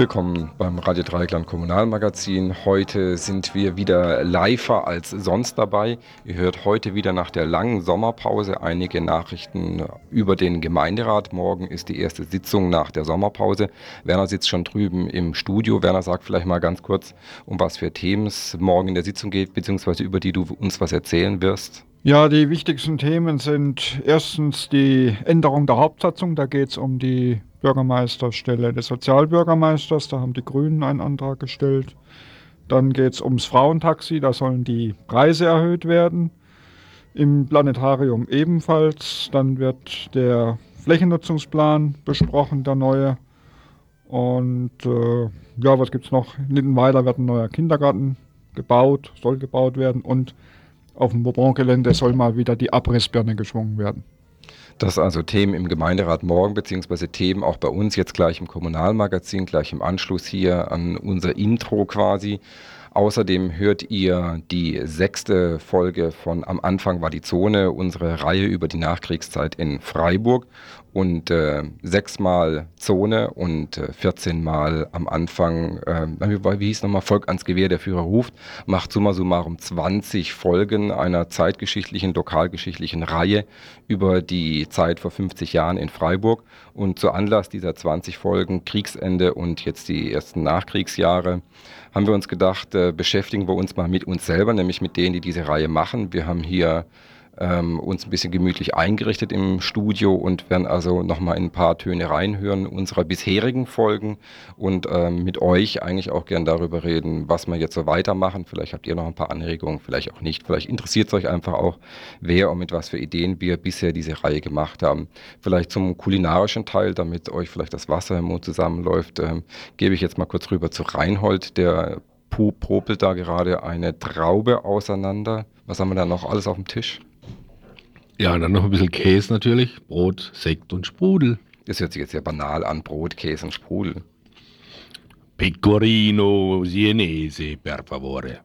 Willkommen beim Radio Dreieckland Kommunalmagazin. Heute sind wir wieder liver als sonst dabei. Ihr hört heute wieder nach der langen Sommerpause einige Nachrichten über den Gemeinderat. Morgen ist die erste Sitzung nach der Sommerpause. Werner sitzt schon drüben im Studio. Werner sagt vielleicht mal ganz kurz, um was für Themen es morgen in der Sitzung geht, beziehungsweise über die du uns was erzählen wirst. Ja, die wichtigsten Themen sind erstens die Änderung der Hauptsatzung. Da geht es um die Bürgermeisterstelle des Sozialbürgermeisters. Da haben die Grünen einen Antrag gestellt. Dann geht es ums Frauentaxi. Da sollen die Preise erhöht werden. Im Planetarium ebenfalls. Dann wird der Flächennutzungsplan besprochen, der neue. Und äh, ja, was gibt es noch? In Littenweiler wird ein neuer Kindergarten gebaut, soll gebaut werden. Und auf dem Bourbon-Gelände soll mal wieder die Abrissbirne geschwungen werden. Das also Themen im Gemeinderat morgen, beziehungsweise Themen auch bei uns jetzt gleich im Kommunalmagazin, gleich im Anschluss hier an unser Intro quasi. Außerdem hört ihr die sechste Folge von Am Anfang war die Zone, unsere Reihe über die Nachkriegszeit in Freiburg. Und äh, sechsmal Zone und äh, 14 Mal am Anfang, äh, wie hieß nochmal, Volk ans Gewehr, der Führer ruft, macht summa summarum 20 Folgen einer zeitgeschichtlichen, lokalgeschichtlichen Reihe über die Zeit vor 50 Jahren in Freiburg. Und zu Anlass dieser 20 Folgen, Kriegsende und jetzt die ersten Nachkriegsjahre, haben wir uns gedacht, äh, beschäftigen wir uns mal mit uns selber, nämlich mit denen, die diese Reihe machen. Wir haben hier ähm, uns ein bisschen gemütlich eingerichtet im Studio und werden also nochmal in ein paar Töne reinhören unserer bisherigen Folgen und ähm, mit euch eigentlich auch gern darüber reden, was wir jetzt so weitermachen. Vielleicht habt ihr noch ein paar Anregungen, vielleicht auch nicht. Vielleicht interessiert es euch einfach auch, wer und mit was für Ideen wir bisher diese Reihe gemacht haben. Vielleicht zum kulinarischen Teil, damit euch vielleicht das Wasser im Mund zusammenläuft, ähm, gebe ich jetzt mal kurz rüber zu Reinhold, der popelt da gerade eine Traube auseinander. Was haben wir da noch alles auf dem Tisch? Ja, dann noch ein bisschen Käse natürlich. Brot, Sekt und Sprudel. Das hört sich jetzt sehr banal an. Brot, Käse und Sprudel. Pecorino Sienese, per favore.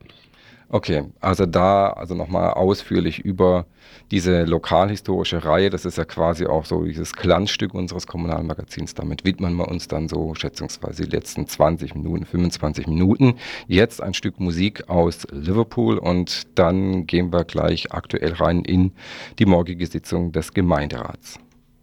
Okay, also da also nochmal ausführlich über diese lokalhistorische Reihe. Das ist ja quasi auch so dieses Glanzstück unseres Kommunalmagazins. Damit widmen wir uns dann so schätzungsweise die letzten 20 Minuten, 25 Minuten. Jetzt ein Stück Musik aus Liverpool und dann gehen wir gleich aktuell rein in die morgige Sitzung des Gemeinderats.